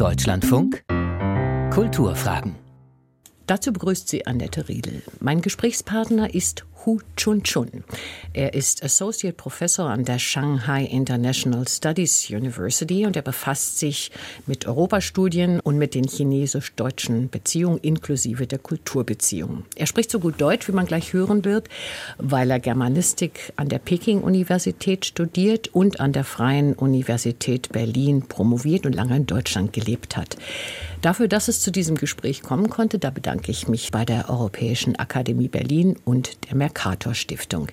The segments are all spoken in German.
Deutschlandfunk Kulturfragen. Dazu begrüßt sie Annette Riedel. Mein Gesprächspartner ist Hu Chun Chun. Er ist Associate Professor an der Shanghai International Studies University und er befasst sich mit Europastudien und mit den chinesisch-deutschen Beziehungen inklusive der Kulturbeziehungen. Er spricht so gut Deutsch, wie man gleich hören wird, weil er Germanistik an der Peking-Universität studiert und an der Freien Universität Berlin promoviert und lange in Deutschland gelebt hat. Dafür, dass es zu diesem Gespräch kommen konnte, da bedanke ich mich bei der Europäischen Akademie Berlin und der Mercator Stiftung.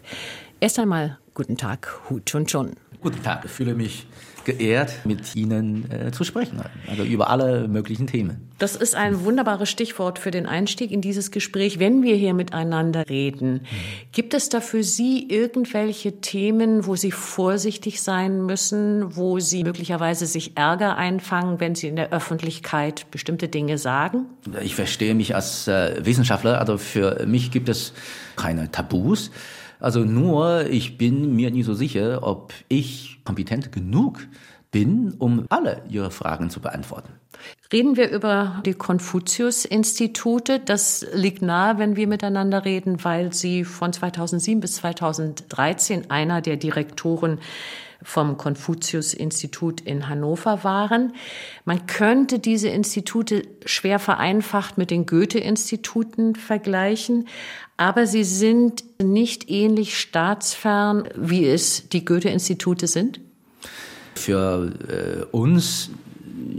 Erst einmal guten Tag, Hu Chun Chun. Guten Tag, ich fühle mich geehrt, mit Ihnen äh, zu sprechen, also über alle möglichen Themen. Das ist ein wunderbares Stichwort für den Einstieg in dieses Gespräch. Wenn wir hier miteinander reden, mhm. gibt es da für Sie irgendwelche Themen, wo Sie vorsichtig sein müssen, wo Sie möglicherweise sich Ärger einfangen, wenn Sie in der Öffentlichkeit bestimmte Dinge sagen? Ich verstehe mich als äh, Wissenschaftler, also für mich gibt es keine Tabus. Also nur, ich bin mir nicht so sicher, ob ich kompetent genug bin, um alle Ihre Fragen zu beantworten. Reden wir über die Konfuzius-Institute. Das liegt nahe, wenn wir miteinander reden, weil Sie von 2007 bis 2013 einer der Direktoren vom Konfuzius-Institut in Hannover waren. Man könnte diese Institute schwer vereinfacht mit den Goethe-Instituten vergleichen, aber sie sind nicht ähnlich staatsfern, wie es die Goethe-Institute sind? Für äh, uns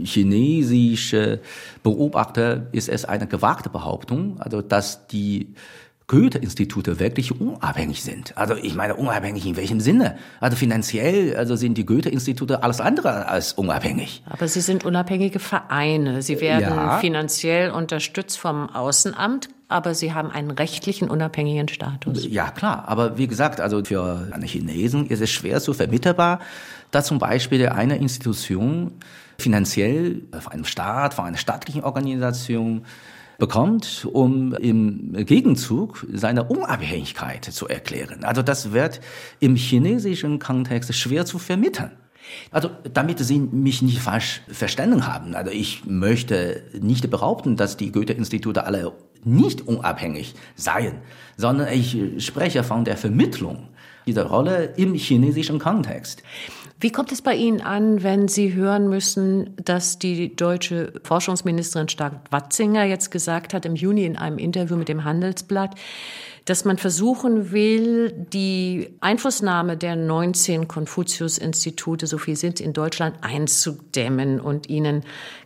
chinesische Beobachter ist es eine gewagte Behauptung, also dass die Goethe-Institute wirklich unabhängig sind. Also ich meine unabhängig in welchem Sinne? Also finanziell, also sind die Goethe-Institute alles andere als unabhängig. Aber sie sind unabhängige Vereine. Sie werden ja. finanziell unterstützt vom Außenamt, aber sie haben einen rechtlichen unabhängigen Status. Ja, klar. Aber wie gesagt, also für eine Chinesen ist es schwer zu vermittelbar, dass zum Beispiel eine Institution finanziell von einem Staat, von einer staatlichen Organisation bekommt, um im Gegenzug seine Unabhängigkeit zu erklären. Also das wird im chinesischen Kontext schwer zu vermitteln. Also damit Sie mich nicht falsch verstanden haben. Also ich möchte nicht behaupten, dass die Goethe-Institute alle nicht unabhängig seien, sondern ich spreche von der Vermittlung dieser Rolle im chinesischen Kontext. Wie kommt es bei Ihnen an, wenn Sie hören müssen, dass die deutsche Forschungsministerin Stark-Watzinger jetzt gesagt hat im Juni in einem Interview mit dem Handelsblatt, dass man versuchen will, die Einflussnahme der 19 Konfuzius-Institute, so viel sind in Deutschland, einzudämmen und ihnen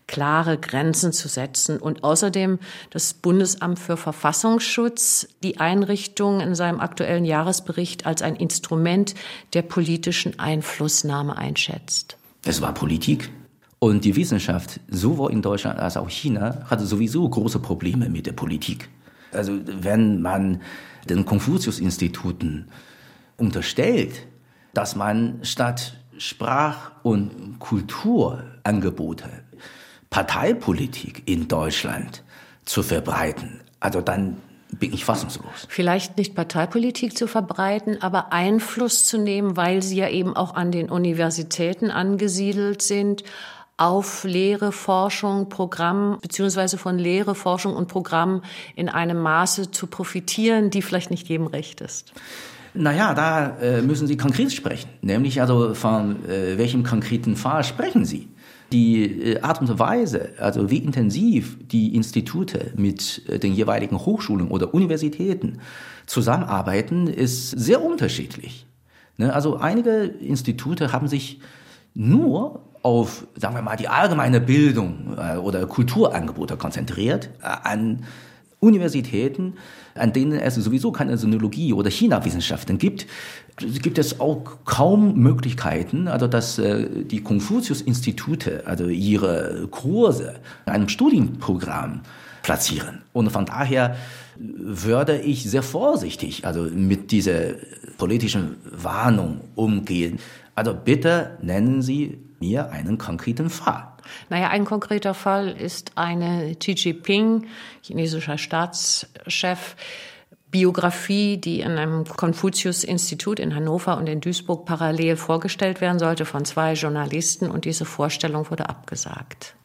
klare Grenzen zu setzen. Und außerdem das Bundesamt für Verfassungsschutz die Einrichtung in seinem aktuellen Jahresbericht als ein Instrument der politischen Einflussnahme einschätzt. Es war Politik. Und die Wissenschaft, sowohl in Deutschland als auch China, hatte sowieso große Probleme mit der Politik. Also wenn man den Konfuzius-Instituten unterstellt, dass man statt Sprach- und Kulturangebote Parteipolitik in Deutschland zu verbreiten, also dann bin ich fassungslos. Vielleicht nicht Parteipolitik zu verbreiten, aber Einfluss zu nehmen, weil sie ja eben auch an den Universitäten angesiedelt sind, auf Lehre, Forschung, Programm beziehungsweise von Lehre, Forschung und Programm in einem Maße zu profitieren, die vielleicht nicht jedem recht ist? Naja, da äh, müssen Sie konkret sprechen. Nämlich also von äh, welchem konkreten Fall sprechen Sie? Die äh, Art und Weise, also wie intensiv die Institute mit äh, den jeweiligen Hochschulen oder Universitäten zusammenarbeiten, ist sehr unterschiedlich. Ne? Also einige Institute haben sich nur auf, sagen wir mal, die allgemeine Bildung äh, oder Kulturangebote konzentriert, äh, an Universitäten, an denen es sowieso keine Sinologie oder China-Wissenschaften gibt, gibt es auch kaum Möglichkeiten, also dass äh, die Konfuzius-Institute, also ihre Kurse in einem Studienprogramm platzieren. Und von daher würde ich sehr vorsichtig also mit dieser politischen Warnung umgehen. Also bitte nennen Sie mir einen konkreten Fall. Naja, ein konkreter Fall ist eine Xi Jinping, chinesischer Staatschef, Biografie, die in einem Konfuzius-Institut in Hannover und in Duisburg parallel vorgestellt werden sollte von zwei Journalisten und diese Vorstellung wurde abgesagt.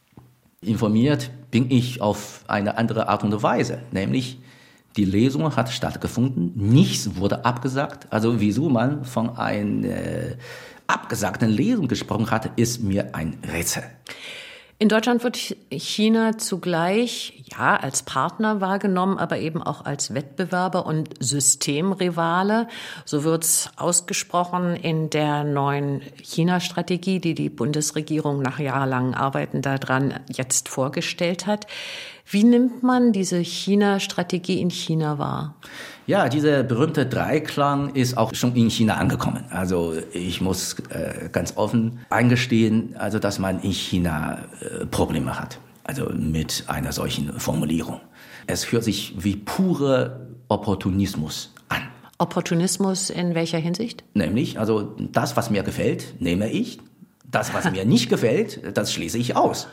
Informiert bin ich auf eine andere Art und Weise, nämlich die Lesung hat stattgefunden, nichts wurde abgesagt. Also wieso man von einer äh, abgesagten Lesung gesprochen hat, ist mir ein Rätsel. In Deutschland wird China zugleich, ja, als Partner wahrgenommen, aber eben auch als Wettbewerber und Systemrivale. So wird es ausgesprochen in der neuen China-Strategie, die die Bundesregierung nach jahrelangen Arbeiten daran jetzt vorgestellt hat. Wie nimmt man diese China-Strategie in China wahr? Ja, dieser berühmte Dreiklang ist auch schon in China angekommen. Also ich muss äh, ganz offen eingestehen, also dass man in China äh, Probleme hat. Also mit einer solchen Formulierung. Es hört sich wie pure Opportunismus an. Opportunismus in welcher Hinsicht? Nämlich, also das, was mir gefällt, nehme ich. Das, was mir nicht gefällt, das schließe ich aus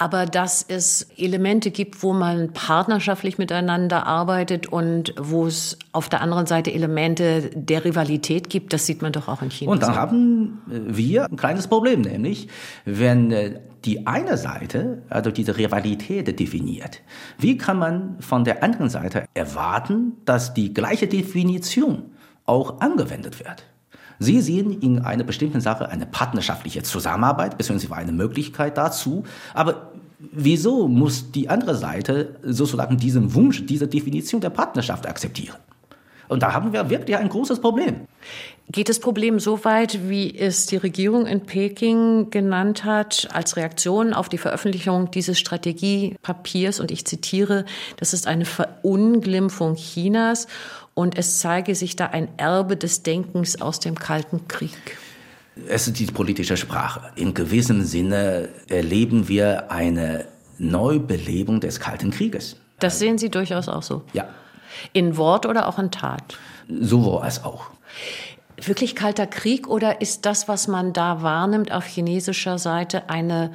aber dass es Elemente gibt, wo man partnerschaftlich miteinander arbeitet und wo es auf der anderen Seite Elemente der Rivalität gibt, das sieht man doch auch in China. Und dann haben wir ein kleines Problem, nämlich wenn äh, die eine Seite, also diese Rivalität definiert, wie kann man von der anderen Seite erwarten, dass die gleiche Definition auch angewendet wird? Sie sehen in einer bestimmten Sache eine partnerschaftliche Zusammenarbeit bzw. eine Möglichkeit dazu, aber wieso muss die andere Seite sozusagen diesen Wunsch, diese Definition der Partnerschaft akzeptieren? Und da haben wir wirklich ein großes Problem. Geht das Problem so weit, wie es die Regierung in Peking genannt hat, als Reaktion auf die Veröffentlichung dieses Strategiepapiers? Und ich zitiere, das ist eine Verunglimpfung Chinas und es zeige sich da ein Erbe des Denkens aus dem Kalten Krieg. Es ist die politische Sprache. In gewissem Sinne erleben wir eine Neubelebung des Kalten Krieges. Das sehen Sie durchaus auch so? Ja. In Wort oder auch in Tat? Sowohl als auch. Wirklich kalter Krieg oder ist das, was man da wahrnimmt auf chinesischer Seite, eine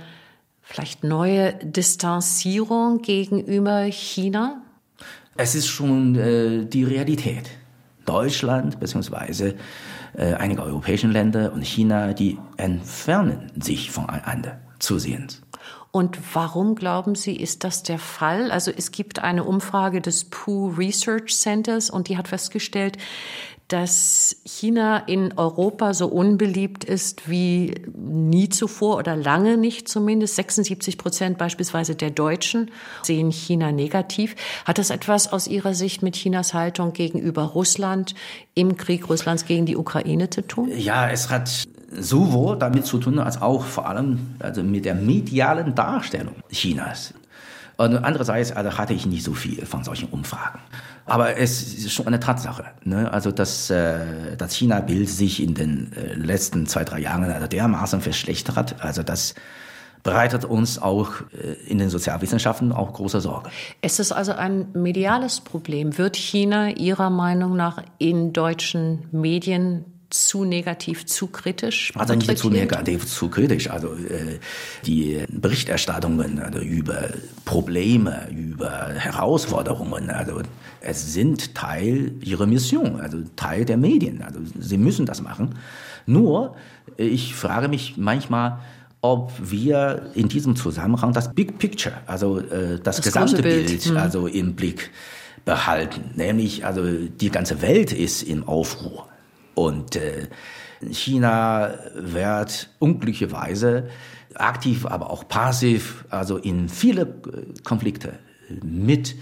vielleicht neue Distanzierung gegenüber China? Es ist schon äh, die Realität. Deutschland bzw. Äh, einige europäische Länder und China, die entfernen sich voneinander zusehends. Und warum glauben Sie, ist das der Fall? Also es gibt eine Umfrage des Pew Research Centers und die hat festgestellt, dass China in Europa so unbeliebt ist wie nie zuvor oder lange nicht zumindest. 76 Prozent beispielsweise der Deutschen sehen China negativ. Hat das etwas aus Ihrer Sicht mit Chinas Haltung gegenüber Russland im Krieg Russlands gegen die Ukraine zu tun? Ja, es hat sowohl damit zu tun, als auch vor allem also mit der medialen Darstellung Chinas. Und andererseits also hatte ich nicht so viel von solchen Umfragen. Aber es ist schon eine Tatsache. Ne? Also dass äh, das China-Bild sich in den äh, letzten zwei, drei Jahren also dermaßen verschlechtert hat. Also das bereitet uns auch äh, in den Sozialwissenschaften auch große Sorge. Es ist also ein mediales Problem. Wird China Ihrer Meinung nach in deutschen Medien zu negativ, zu kritisch? Also nicht zu negativ, zu kritisch. Also äh, die Berichterstattungen also über Probleme, über Herausforderungen, also es sind Teil ihrer Mission, also Teil der Medien. Also sie müssen das machen. Nur, ich frage mich manchmal, ob wir in diesem Zusammenhang das Big Picture, also äh, das, das gesamte Bild, Bild hm. also im Blick behalten. Nämlich, also die ganze Welt ist im Aufruhr. Und äh, China wird unglücklicherweise aktiv, aber auch passiv, also in viele äh, Konflikte mit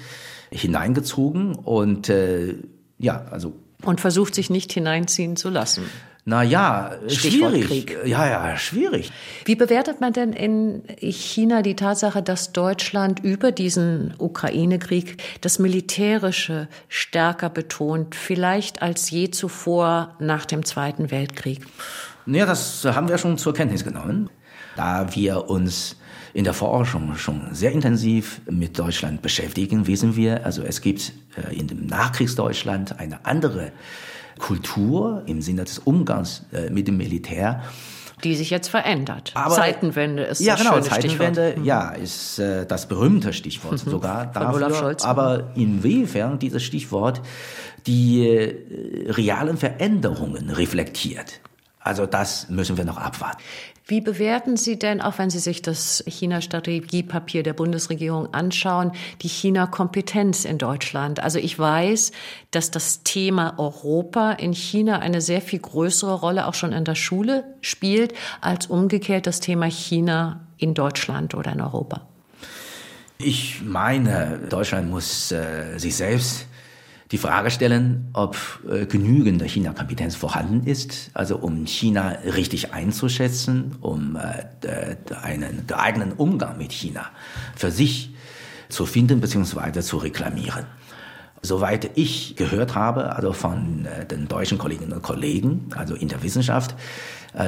hineingezogen und äh, ja, also. Und versucht sich nicht hineinziehen zu lassen. Na ja, schwierig. Krieg. Ja, ja, schwierig. Wie bewertet man denn in China die Tatsache, dass Deutschland über diesen Ukraine-Krieg das Militärische stärker betont, vielleicht als je zuvor nach dem Zweiten Weltkrieg? Ja, das haben wir schon zur Kenntnis genommen, da wir uns in der Forschung schon sehr intensiv mit Deutschland beschäftigen, wissen wir, also es gibt äh, in dem Nachkriegsdeutschland eine andere Kultur im Sinne des Umgangs äh, mit dem Militär. Die sich jetzt verändert. Aber, Zeitenwende ist ja, das genau, Zeitenwende, Stichwort. ja, ist äh, das berühmte Stichwort mhm. sogar dafür. Scholz. Aber inwiefern dieses Stichwort die äh, realen Veränderungen reflektiert. Also das müssen wir noch abwarten. Wie bewerten Sie denn, auch wenn Sie sich das China-Strategiepapier der Bundesregierung anschauen, die China-Kompetenz in Deutschland? Also ich weiß, dass das Thema Europa in China eine sehr viel größere Rolle auch schon in der Schule spielt, als umgekehrt das Thema China in Deutschland oder in Europa. Ich meine, Deutschland muss äh, sich selbst die Frage stellen, ob äh, genügende China-Kompetenz vorhanden ist, also um China richtig einzuschätzen, um äh, einen geeigneten Umgang mit China für sich zu finden bzw. zu reklamieren. Soweit ich gehört habe, also von äh, den deutschen Kolleginnen und Kollegen, also in der Wissenschaft,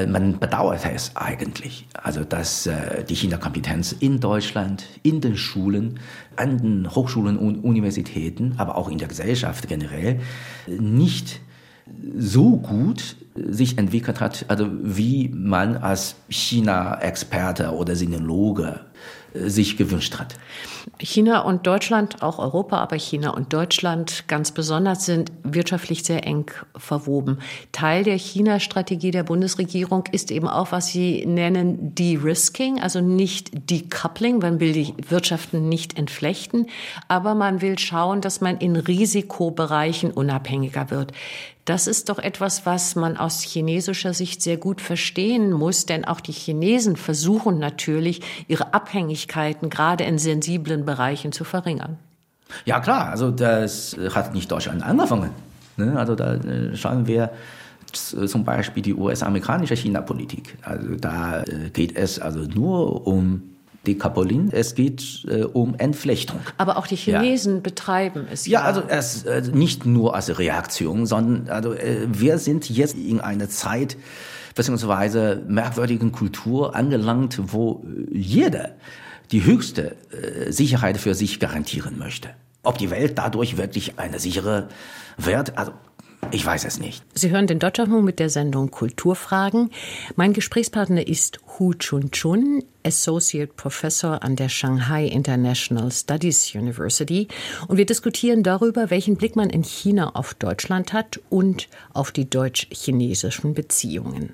man bedauert es eigentlich, also dass äh, die China-Kompetenz in Deutschland, in den Schulen, an den Hochschulen und Universitäten, aber auch in der Gesellschaft generell nicht so gut sich entwickelt hat, also wie man als China-Experte oder Sinologe sich gewünscht hat. China und Deutschland, auch Europa, aber China und Deutschland ganz besonders sind wirtschaftlich sehr eng verwoben. Teil der China-Strategie der Bundesregierung ist eben auch, was Sie nennen De-Risking, also nicht Decoupling. Man will die Wirtschaften nicht entflechten, aber man will schauen, dass man in Risikobereichen unabhängiger wird. Das ist doch etwas, was man aus chinesischer Sicht sehr gut verstehen muss, denn auch die Chinesen versuchen natürlich, ihre Abhängigkeiten gerade in sensiblen Bereichen zu verringern. Ja klar, also das hat nicht Deutschland angefangen. Ne? Also da äh, schauen wir zum Beispiel die US-amerikanische China-Politik. Also da äh, geht es also nur um Decoupling. Es geht äh, um Entflechtung. Aber auch die Chinesen ja. betreiben es. Ja, ja also es äh, nicht nur als Reaktion, sondern also äh, wir sind jetzt in einer Zeit beziehungsweise merkwürdigen Kultur angelangt, wo jeder die höchste äh, Sicherheit für sich garantieren möchte. Ob die Welt dadurch wirklich eine sichere wird, also ich weiß es nicht. Sie hören den Deutschlandfunk mit der Sendung Kulturfragen. Mein Gesprächspartner ist Hu Chun Chun, Associate Professor an der Shanghai International Studies University. Und wir diskutieren darüber, welchen Blick man in China auf Deutschland hat und auf die deutsch-chinesischen Beziehungen.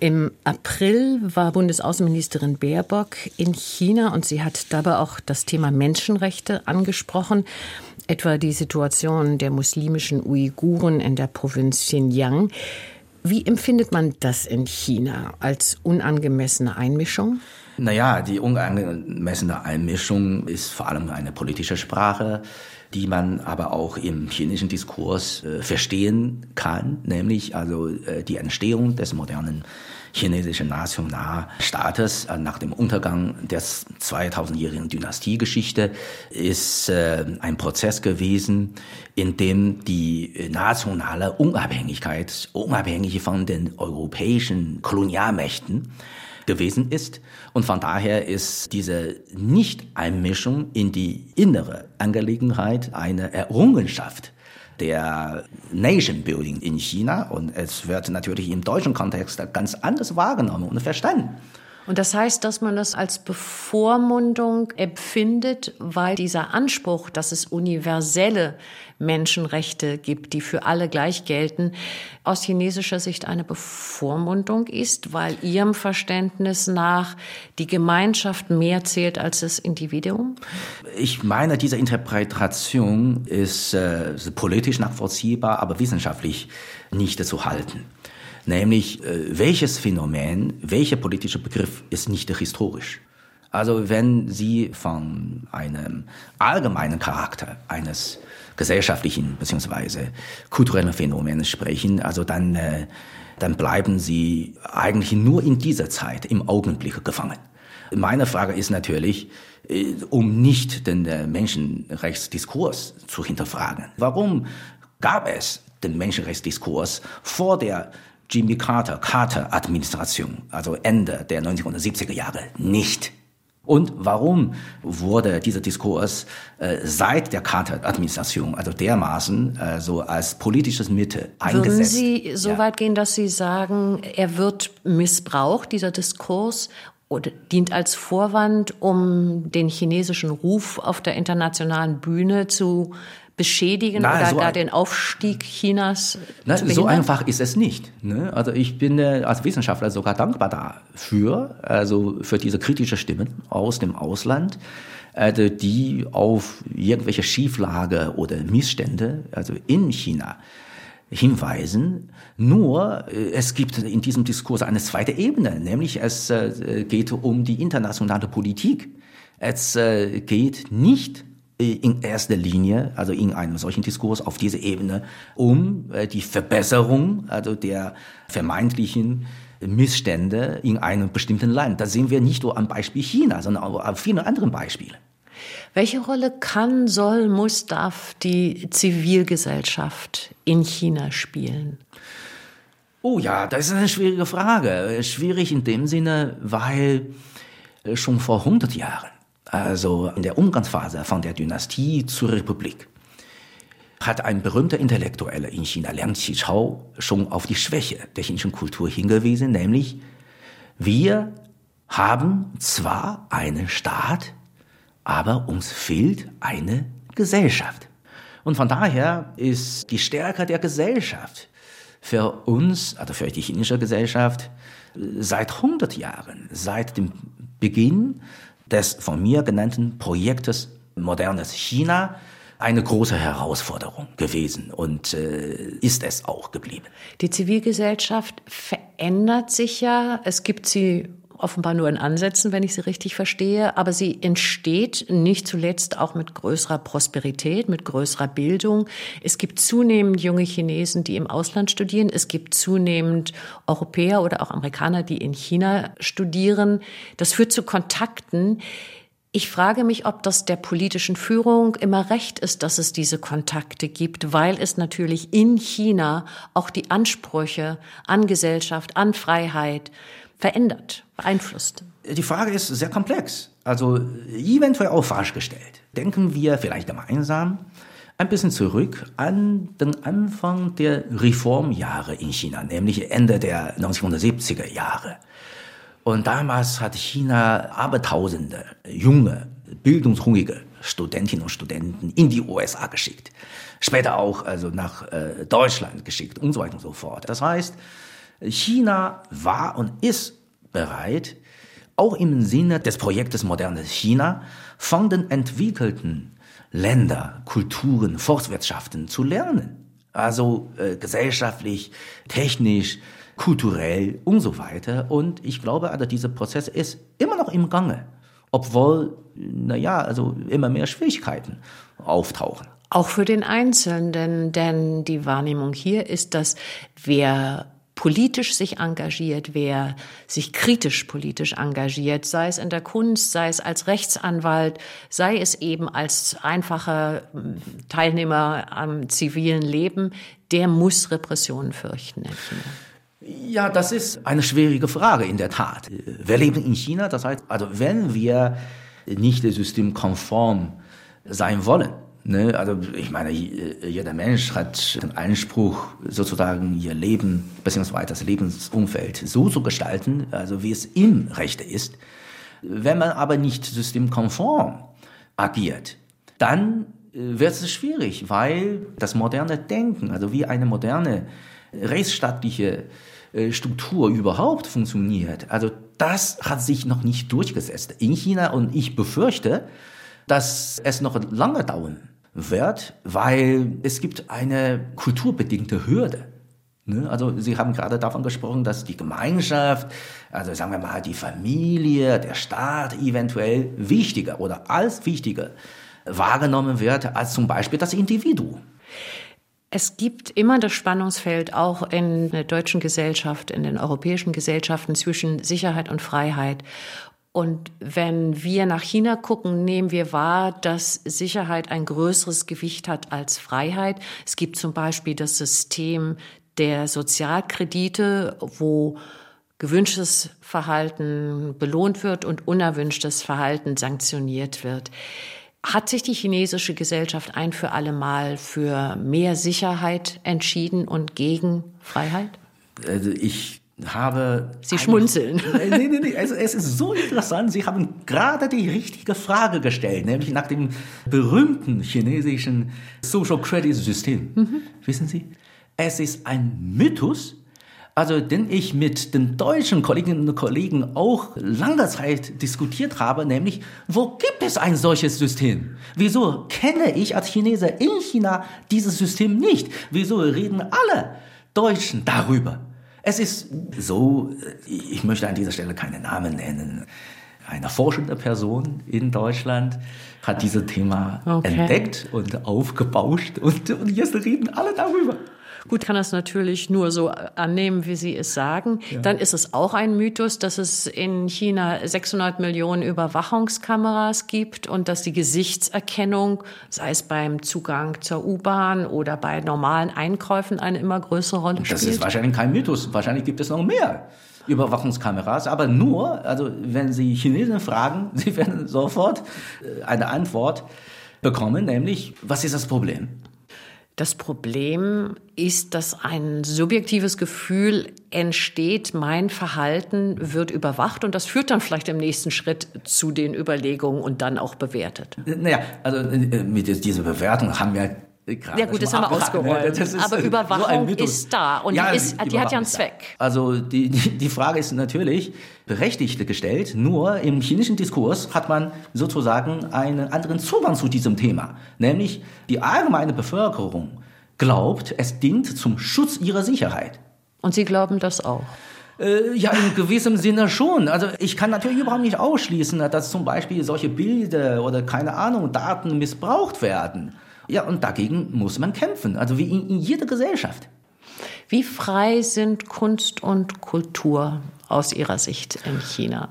Im April war Bundesaußenministerin Baerbock in China und sie hat dabei auch das Thema Menschenrechte angesprochen etwa die Situation der muslimischen Uiguren in der Provinz Xinjiang. Wie empfindet man das in China als unangemessene Einmischung? Naja, die unangemessene Einmischung ist vor allem eine politische Sprache, die man aber auch im chinesischen Diskurs äh, verstehen kann, nämlich also äh, die Entstehung des modernen chinesischen Nationalstaates äh, nach dem Untergang der 2000-jährigen Dynastiegeschichte ist äh, ein Prozess gewesen, in dem die nationale Unabhängigkeit, unabhängig von den europäischen Kolonialmächten, gewesen ist. Und von daher ist diese Nicht-Einmischung in die innere Angelegenheit eine Errungenschaft der Nation Building in China und es wird natürlich im deutschen Kontext ganz anders wahrgenommen und verstanden. Und das heißt, dass man das als Bevormundung empfindet, weil dieser Anspruch, dass es universelle Menschenrechte gibt, die für alle gleich gelten, aus chinesischer Sicht eine Bevormundung ist, weil ihrem Verständnis nach die Gemeinschaft mehr zählt als das Individuum? Ich meine, diese Interpretation ist äh, politisch nachvollziehbar, aber wissenschaftlich nicht zu halten. Nämlich, äh, welches Phänomen, welcher politische Begriff ist nicht historisch? Also wenn Sie von einem allgemeinen Charakter eines gesellschaftlichen bzw. kulturellen Phänomens sprechen, also dann, äh, dann bleiben Sie eigentlich nur in dieser Zeit im Augenblick gefangen. Meine Frage ist natürlich, äh, um nicht den Menschenrechtsdiskurs zu hinterfragen. Warum gab es den Menschenrechtsdiskurs vor der Jimmy Carter, Carter-Administration, also Ende der 1970er Jahre, nicht. Und warum wurde dieser Diskurs äh, seit der Carter-Administration, also dermaßen äh, so als politisches Mittel eingesetzt? Würden Sie so ja. weit gehen, dass Sie sagen, er wird missbraucht, dieser Diskurs, oder dient als Vorwand, um den chinesischen Ruf auf der internationalen Bühne zu beschädigen Na, oder so gar den Aufstieg Chinas Na, zu So einfach ist es nicht. Ne? Also ich bin äh, als Wissenschaftler sogar dankbar dafür, also für diese kritischen Stimmen aus dem Ausland, also die auf irgendwelche Schieflage oder Missstände, also in China, hinweisen. Nur äh, es gibt in diesem Diskurs eine zweite Ebene, nämlich es äh, geht um die internationale Politik. Es äh, geht nicht in erster Linie, also in einem solchen Diskurs auf dieser Ebene, um die Verbesserung, also der vermeintlichen Missstände in einem bestimmten Land. Das sehen wir nicht nur am Beispiel China, sondern auch an vielen anderen Beispielen. Welche Rolle kann, soll, muss, darf die Zivilgesellschaft in China spielen? Oh ja, das ist eine schwierige Frage. Schwierig in dem Sinne, weil äh, schon vor 100 Jahren, also in der Umgangsphase von der Dynastie zur Republik, hat ein berühmter Intellektueller in China, Liang Qichao, schon auf die Schwäche der chinesischen Kultur hingewiesen, nämlich wir haben zwar einen Staat, aber uns fehlt eine Gesellschaft. Und von daher ist die Stärke der Gesellschaft für uns, also für die chinesische Gesellschaft, seit 100 Jahren, seit dem Beginn des von mir genannten Projektes Modernes China, eine große Herausforderung gewesen und äh, ist es auch geblieben. Die Zivilgesellschaft verändert sich ja. Es gibt sie offenbar nur in Ansätzen, wenn ich sie richtig verstehe, aber sie entsteht nicht zuletzt auch mit größerer Prosperität, mit größerer Bildung. Es gibt zunehmend junge Chinesen, die im Ausland studieren. Es gibt zunehmend Europäer oder auch Amerikaner, die in China studieren. Das führt zu Kontakten. Ich frage mich, ob das der politischen Führung immer recht ist, dass es diese Kontakte gibt, weil es natürlich in China auch die Ansprüche an Gesellschaft, an Freiheit, verändert, beeinflusst? Die Frage ist sehr komplex, also eventuell auch falsch gestellt. Denken wir vielleicht gemeinsam ein bisschen zurück an den Anfang der Reformjahre in China, nämlich Ende der 1970er Jahre. Und damals hat China abertausende junge, bildungshungrige Studentinnen und Studenten in die USA geschickt. Später auch also nach äh, Deutschland geschickt und so weiter und so fort. Das heißt, China war und ist bereit, auch im Sinne des Projektes Modernes China von den entwickelten Ländern, Kulturen, Volkswirtschaften zu lernen. Also äh, gesellschaftlich, technisch, kulturell und so weiter. Und ich glaube, also dieser Prozess ist immer noch im Gange, obwohl, naja, also immer mehr Schwierigkeiten auftauchen. Auch für den Einzelnen, denn die Wahrnehmung hier ist, dass wer politisch sich engagiert, wer sich kritisch politisch engagiert, sei es in der Kunst, sei es als Rechtsanwalt, sei es eben als einfacher hm, Teilnehmer am zivilen Leben, der muss Repressionen fürchten. Ja, das ist eine schwierige Frage in der Tat. Wir leben in China, das heißt, also wenn wir nicht systemkonform sein wollen, Ne? Also ich meine, jeder Mensch hat den Anspruch, sozusagen ihr Leben bzw. das Lebensumfeld so zu gestalten, also wie es ihm recht ist. Wenn man aber nicht systemkonform agiert, dann äh, wird es schwierig, weil das moderne Denken, also wie eine moderne rechtsstaatliche äh, Struktur überhaupt funktioniert, also das hat sich noch nicht durchgesetzt in China und ich befürchte, dass es noch lange dauern wird, weil es gibt eine kulturbedingte Hürde. Ne? Also Sie haben gerade davon gesprochen, dass die Gemeinschaft, also sagen wir mal die Familie, der Staat eventuell wichtiger oder als wichtiger wahrgenommen wird als zum Beispiel das Individuum. Es gibt immer das Spannungsfeld auch in der deutschen Gesellschaft, in den europäischen Gesellschaften zwischen Sicherheit und Freiheit. Und wenn wir nach China gucken, nehmen wir wahr, dass Sicherheit ein größeres Gewicht hat als Freiheit. Es gibt zum Beispiel das System der Sozialkredite, wo gewünschtes Verhalten belohnt wird und unerwünschtes Verhalten sanktioniert wird. Hat sich die chinesische Gesellschaft ein für alle Mal für mehr Sicherheit entschieden und gegen Freiheit? Also ich habe. Sie schmunzeln. Nee, nee, nee. Also es ist so interessant. Sie haben gerade die richtige Frage gestellt, nämlich nach dem berühmten chinesischen Social Credit System. Mhm. Wissen Sie? Es ist ein Mythos, also den ich mit den deutschen Kolleginnen und Kollegen auch lange Zeit diskutiert habe, nämlich, wo gibt es ein solches System? Wieso kenne ich als Chinese in China dieses System nicht? Wieso reden alle Deutschen darüber? Es ist so, ich möchte an dieser Stelle keine Namen nennen. Eine forschende Person in Deutschland hat dieses Thema okay. entdeckt und aufgebauscht und, und jetzt reden alle darüber. Gut, kann das natürlich nur so annehmen, wie Sie es sagen. Ja. Dann ist es auch ein Mythos, dass es in China 600 Millionen Überwachungskameras gibt und dass die Gesichtserkennung, sei es beim Zugang zur U-Bahn oder bei normalen Einkäufen, eine immer größere Rolle spielt. Das ist wahrscheinlich kein Mythos. Wahrscheinlich gibt es noch mehr. Überwachungskameras, aber nur, also wenn Sie Chinesen fragen, Sie werden sofort äh, eine Antwort bekommen, nämlich, was ist das Problem? Das Problem ist, dass ein subjektives Gefühl entsteht, mein Verhalten wird überwacht und das führt dann vielleicht im nächsten Schritt zu den Überlegungen und dann auch bewertet. Naja, also äh, mit dieser Bewertung haben wir ja gut, das haben wir ausgerollt. Ne? Aber Überwachung so ist da und ja, die, ist, die hat ja einen Zweck. Also die, die, die Frage ist natürlich berechtigt gestellt, nur im chinesischen Diskurs hat man sozusagen einen anderen Zugang zu diesem Thema. Nämlich die allgemeine Bevölkerung glaubt, es dient zum Schutz ihrer Sicherheit. Und Sie glauben das auch? Äh, ja, in gewissem Sinne schon. Also ich kann natürlich überhaupt nicht ausschließen, dass zum Beispiel solche Bilder oder keine Ahnung, Daten missbraucht werden. Ja, und dagegen muss man kämpfen, also wie in, in jeder Gesellschaft. Wie frei sind Kunst und Kultur aus Ihrer Sicht in China?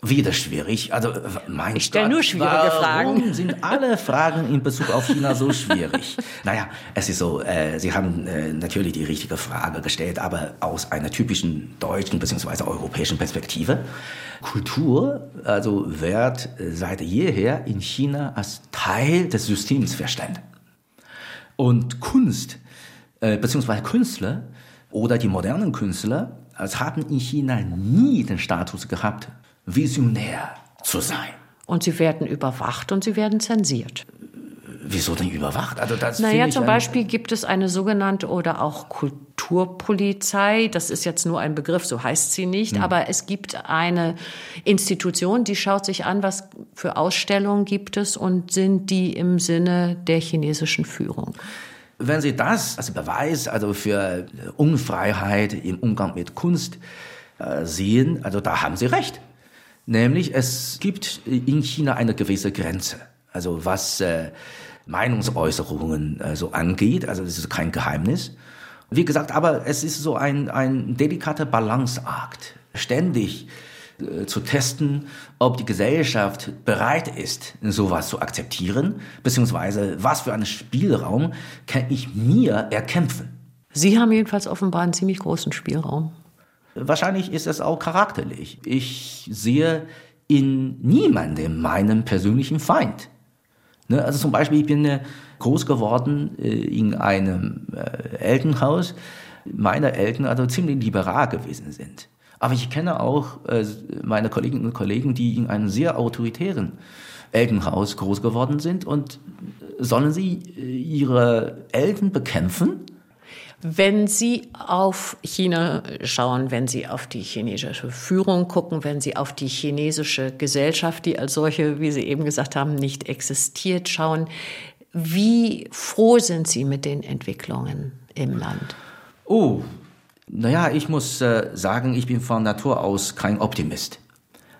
Wieder schwierig. Also mein Ich stelle nur schwierige warum Fragen. Warum sind alle Fragen in Bezug auf China so schwierig? naja, es ist so, äh, Sie haben äh, natürlich die richtige Frage gestellt, aber aus einer typischen deutschen bzw. europäischen Perspektive. Kultur, also wird seit jeher in China als Teil des Systems verstanden. Und Kunst, äh, beziehungsweise Künstler oder die modernen Künstler, als haben in China nie den Status gehabt, visionär zu sein. Und sie werden überwacht und sie werden zensiert. Wieso denn überwacht? Also das naja, zum Beispiel gibt es eine sogenannte oder auch Kulturpolizei. Das ist jetzt nur ein Begriff, so heißt sie nicht. Hm. Aber es gibt eine Institution, die schaut sich an, was für Ausstellungen gibt es und sind die im Sinne der chinesischen Führung. Wenn Sie das als Beweis also für Unfreiheit im Umgang mit Kunst äh, sehen, also da haben Sie recht. Nämlich es gibt in China eine gewisse Grenze. Also was äh, Meinungsäußerungen äh, so angeht, also das ist kein Geheimnis. Wie gesagt, aber es ist so ein, ein delikater Balanceakt. Ständig äh, zu testen, ob die Gesellschaft bereit ist, sowas zu akzeptieren, beziehungsweise was für einen Spielraum kann ich mir erkämpfen. Sie haben jedenfalls offenbar einen ziemlich großen Spielraum. Wahrscheinlich ist es auch charakterlich. Ich sehe in niemandem meinen persönlichen Feind. Ne? Also zum Beispiel, ich bin äh, groß geworden äh, in einem äh, Elternhaus. Meine Eltern also ziemlich liberal gewesen sind. Aber ich kenne auch meine Kolleginnen und Kollegen, die in einem sehr autoritären Elternhaus groß geworden sind. Und sollen sie ihre Eltern bekämpfen? Wenn Sie auf China schauen, wenn Sie auf die chinesische Führung gucken, wenn Sie auf die chinesische Gesellschaft, die als solche, wie Sie eben gesagt haben, nicht existiert, schauen, wie froh sind Sie mit den Entwicklungen im Land? Oh, naja, ich muss äh, sagen, ich bin von Natur aus kein Optimist.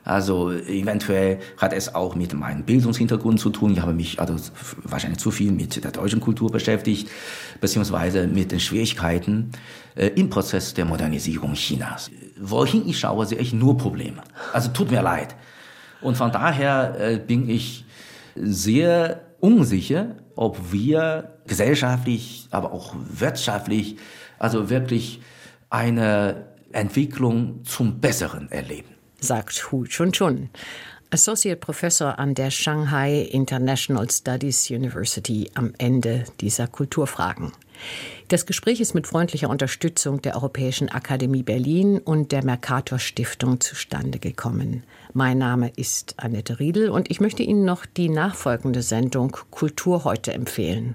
Also eventuell hat es auch mit meinem Bildungshintergrund zu tun. Ich habe mich also wahrscheinlich zu viel mit der deutschen Kultur beschäftigt, beziehungsweise mit den Schwierigkeiten äh, im Prozess der Modernisierung Chinas. Wohin ich schaue, sehe ich nur Probleme. Also tut mir leid. Und von daher äh, bin ich sehr unsicher, ob wir gesellschaftlich, aber auch wirtschaftlich, also wirklich eine Entwicklung zum Besseren erleben sagt Hu Chun Chun. Associate Professor an der Shanghai International Studies University am Ende dieser Kulturfragen. Das Gespräch ist mit freundlicher Unterstützung der Europäischen Akademie Berlin und der Mercator Stiftung zustande gekommen. Mein Name ist Annette Riedel und ich möchte Ihnen noch die nachfolgende Sendung Kultur heute empfehlen.